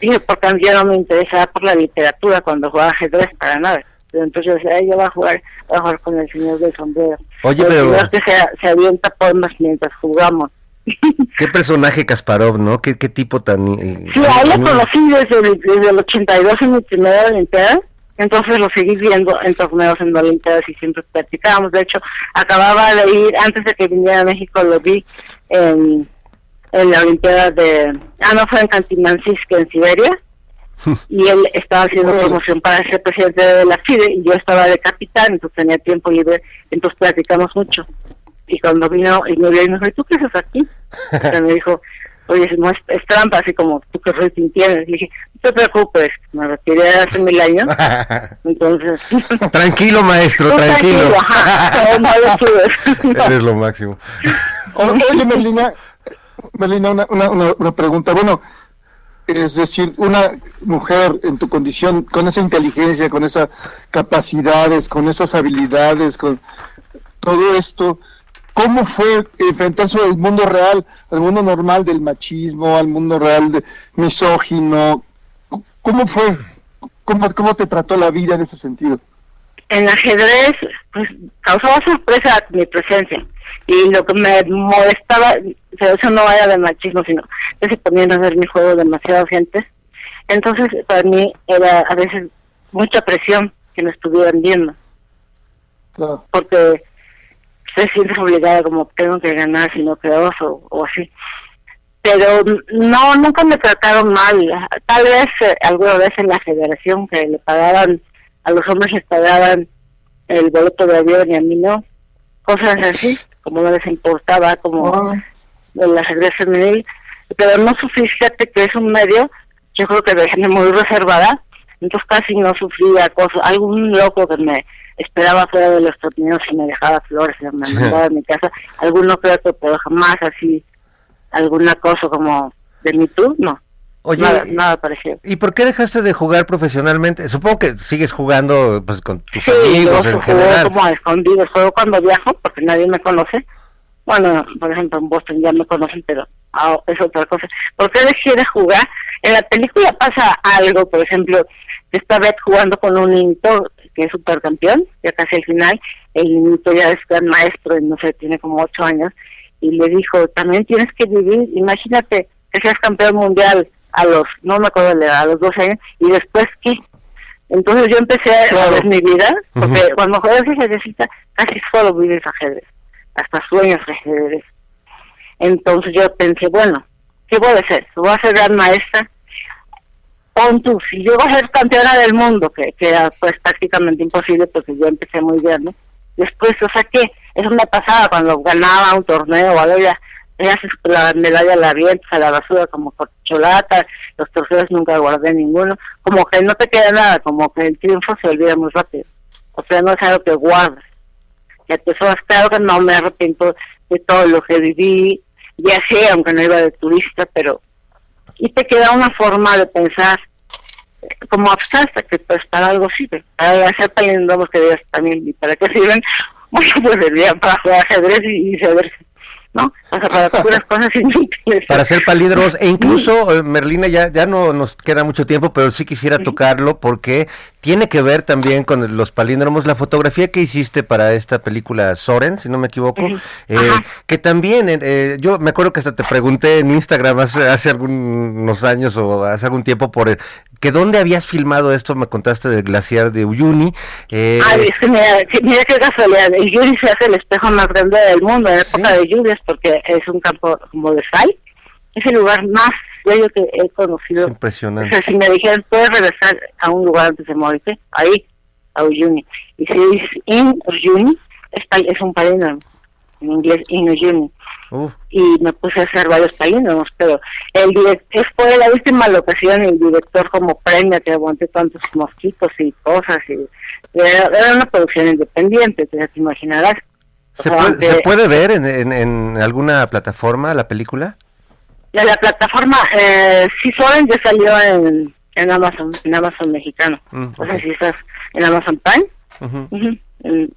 Dije, porque yo no me interesaba por la literatura cuando jugaba ajedrez para nada. Pero entonces "Ay, yo voy a jugar, voy a jugar con el señor del sombrero. Oye, pero- señor que se, se avienta poemas mientras jugamos. Qué personaje Kasparov, ¿no? Qué, qué tipo tan... eh, Sí, a él lo conocí desde el, desde el 82 en mi primera Olimpiada. Entonces lo seguí viendo en torneos en Olimpiadas y siempre practicábamos. De hecho, acababa de ir, antes de que viniera a México, lo vi en, en la Olimpiada de. Ah, no fue en Cantinancisque, en Siberia. y él estaba haciendo promoción para ser presidente de la FIDE y yo estaba de capitán, entonces tenía tiempo libre, entonces platicamos mucho. Y cuando vino y me vio y me dijo, ¿y tú qué haces aquí? O sea, me dijo, oye, no es, es trampa, así como tú que rating tienes. Le dije, no te preocupes, me retiré hace mil años, entonces... Tranquilo, maestro, Tú tranquilo. ajá, no. Eres lo máximo. Oye, Merlina, una, una, una, una pregunta. Bueno, es decir, una mujer en tu condición, con esa inteligencia, con esas capacidades, con esas habilidades, con todo esto, ¿cómo fue enfrentarse al mundo real, al mundo normal del machismo, al mundo real de misógino? ¿Cómo fue? ¿Cómo, cómo te trató la vida en ese sentido? en ajedrez pues causaba sorpresa mi presencia y lo que me molestaba eso no era de machismo sino que se ponían a ver mi juego demasiada gente entonces para mí era a veces mucha presión que me estuvieran viendo Claro. porque te sientes obligada como tengo que ganar si no quedo o, o así. Pero no nunca me trataron mal. Tal vez eh, alguna vez en la federación que le pagaban a los hombres les pagaban el boleto de avión y a mí no. Cosas así como no les importaba como el ajedrez femenil. Pero no sufrí fíjate que es un medio yo creo que de gente muy reservada entonces casi no sufría cosas algún loco que me esperaba fuera de los torneos y me dejaba flores y me mandaba a mi casa alguno creo que pero jamás así alguna cosa como de mi turno Oye, nada, nada parecido ¿Y por qué dejaste de jugar profesionalmente? Supongo que sigues jugando pues con tus Sí, yo amigos en juego general. como a escondidos, juego cuando viajo porque nadie me conoce. Bueno, por ejemplo, en Boston ya me conocen, pero ah, es otra cosa. ¿Por qué dejé de jugar? En la película pasa algo, por ejemplo, esta vez jugando con un niñito que es supercampeón, ya casi al final, el niñito ya es gran maestro, y no sé, tiene como ocho años, y le dijo, también tienes que vivir, imagínate que seas campeón mundial a los, no me acuerdo la edad, a los 12 años, y después qué. Entonces yo empecé a ver mi vida, porque Ujú. cuando juegas ajedrecista casi solo vives ajedrez, hasta sueños ajedrez. Entonces yo pensé, bueno, ¿qué voy a hacer? ¿Voy a ser gran maestra? Pon tú, si yo voy a ser campeona del mundo, que, era pues prácticamente imposible porque yo empecé muy grande, después, o sea que eso me pasaba cuando ganaba un torneo o algo, ya haces la medalla la avientas a la basura como corcholata, los trofeos nunca guardé ninguno, como que no te queda nada, como que el triunfo se olvida muy rápido. O sea, no es algo que guardas. Ya te sobas, claro que no me arrepiento de todo lo que viví, ya sé, aunque no iba de turista, pero y te queda una forma de pensar como abstracta que pues para algo sirve para hacer palindromos que también y para qué sirven bueno pues sería para jugar ajedrez y, y saber ¿no? O sea, para puras cosas inútiles. Para hacer palíndromos, e incluso, eh, Merlina, ya, ya no nos queda mucho tiempo, pero sí quisiera tocarlo porque tiene que ver también con los palíndromos, la fotografía que hiciste para esta película Soren, si no me equivoco, eh, que también, eh, yo me acuerdo que hasta te pregunté en Instagram hace, hace algunos años o hace algún tiempo por el, que dónde habías filmado esto, me contaste del glaciar de Uyuni. Eh, Ay, es que mira, que- mira qué casualidad, el Yuri se hace el espejo más grande del mundo en época de lluvias porque es un campo como de sal, es el lugar más bello que he conocido. O impresionante. sea, si me dijeran, puedes regresar a un lugar antes de morirte, ahí, a Uyuni. Y si dices in Uyuni, es, es un palíndromo, en inglés in Uyuni. Y me puse a hacer varios palíndromos, pero el director, fue la última locación y el director como premio que aguanté tantos mosquitos y cosas. y Era, era una producción independiente, te imaginarás. O ¿Se sea, puede, aunque- ¿se puede ver en, en, en alguna plataforma la película? La, la plataforma, eh, sí, Soren ya salió en, en Amazon, en Amazon mexicano. Mm, O sea, si estás en Amazon Prime,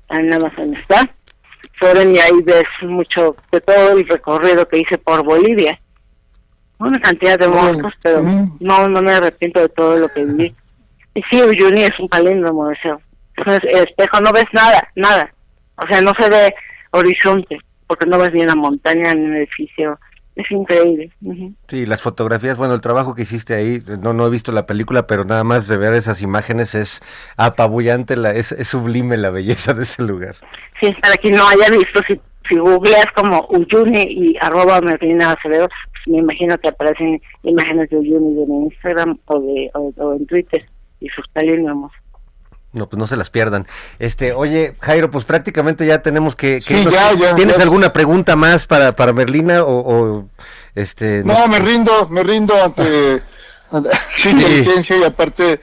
en Amazon está. Soren y ahí ves mucho de todo el recorrido que hice por Bolivia. Una cantidad de monstruos, pero no, no me arrepiento de todo lo que viví. Y sí, Uyuni es un palíndromo, eso. El espejo no ves nada, nada. O sea, no se ve horizonte, porque no ves ni una montaña ni un edificio. Es increíble. Sí, las fotografías, bueno, el trabajo que hiciste ahí, no, no he visto la película, pero nada más de ver esas imágenes es apabullante, la, es, es sublime la belleza de ese lugar. Sí, para quien no haya visto, si, si googleas como Uyuni y arroba Merlina Acevedo, pues me imagino que aparecen imágenes de Uyuni en Instagram o, de, o, o en Twitter y sus palíndromos. No, pues no se las pierdan. Este, oye, Jairo, pues prácticamente ya tenemos que... que Sí, irnos. ya, ya, ¿Tienes ya. alguna pregunta más para, para Merlina o, o, este... No, me rindo, me rindo ante, ante su inteligencia y aparte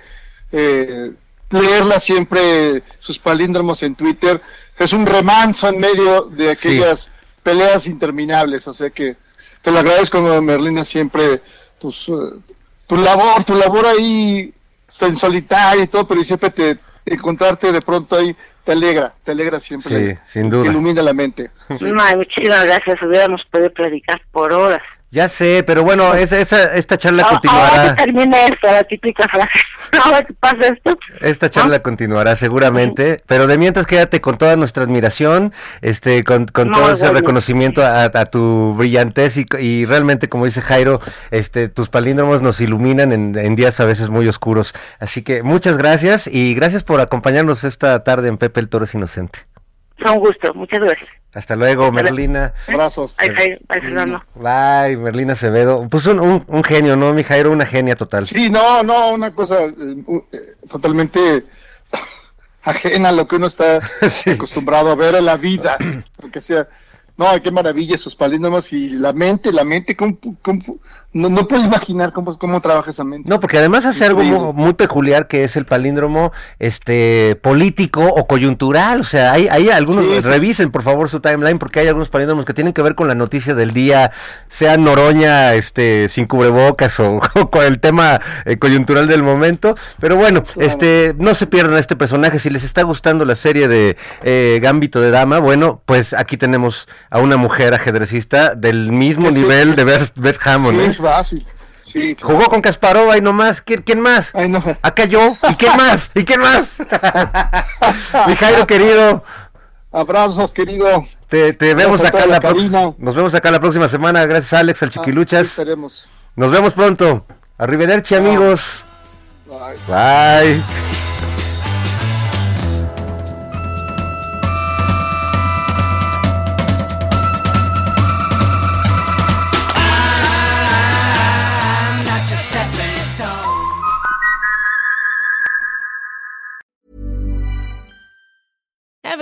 eh, leerla siempre, sus palíndromos en Twitter, es un remanso en medio de aquellas peleas interminables, o sea que te lo agradezco, Merlina, siempre tus, eh, tu labor, tu labor ahí en solitario y todo, pero siempre te encontrarte de pronto ahí te alegra, te alegra siempre, Sí, sin duda. te ilumina la mente. Sí. Muchísimas gracias, hubiéramos podido platicar por horas. Ya sé, pero bueno, esa, esa, esta charla Ah, Ahora que continuará. termine esto, la típica frase. Ahora que pasa esto, Esta charla continuará seguramente, pero de mientras quédate con toda nuestra admiración, este, con, con No, todo ese reconocimiento a, a tu brillantez y, y realmente, como dice Jairo, este, tus palíndromos nos iluminan en, en días a veces muy oscuros. Así que muchas gracias y gracias por acompañarnos esta tarde en Pepe el Toro es Inocente. Fue un gusto, muchas gracias. Hasta luego, Merlina. Abrazos. Ay, ay, ay, Fernando. Bye, Merlina Acevedo. Pues un, un, un genio, ¿no, mi Jairo? Una genia total. Sí, no, no, una cosa eh, eh, totalmente ajena a lo que uno está acostumbrado a ver en la vida, aunque sea, no, qué maravilla sus palíndromos y la mente, la mente, ¿cómo, cómo- no, no puedo imaginar cómo, cómo trabaja esa mente. No, porque además hace algo mu- muy, peculiar que es el palíndromo este político o coyuntural, o sea, hay, hay algunos, Sí, revisen por favor su timeline porque hay algunos palíndromos que tienen que ver con la noticia del día, sea Noroña este sin cubrebocas o, o con el tema eh, coyuntural del momento, pero bueno, este no se pierdan a este personaje, si les está gustando la serie de eh, Gambito de Dama, bueno, pues aquí tenemos a una mujer ajedrecista del mismo Sí, sí. nivel de Beth, Beth Hammond, ¿eh? Fácil. Sí, Jugó con Kasparova y no más. ¿Quién, quién más? Ay, no. Acá yo. ¿Y quién más? ¿Y quién más? Mi Jairo querido, Abrazos, querido. te, te vemos acá la la. Nos vemos acá la próxima semana. Gracias Alex, al Aquí Chiquiluchas. Nos vemos pronto. Arrivederci amigos. Bye.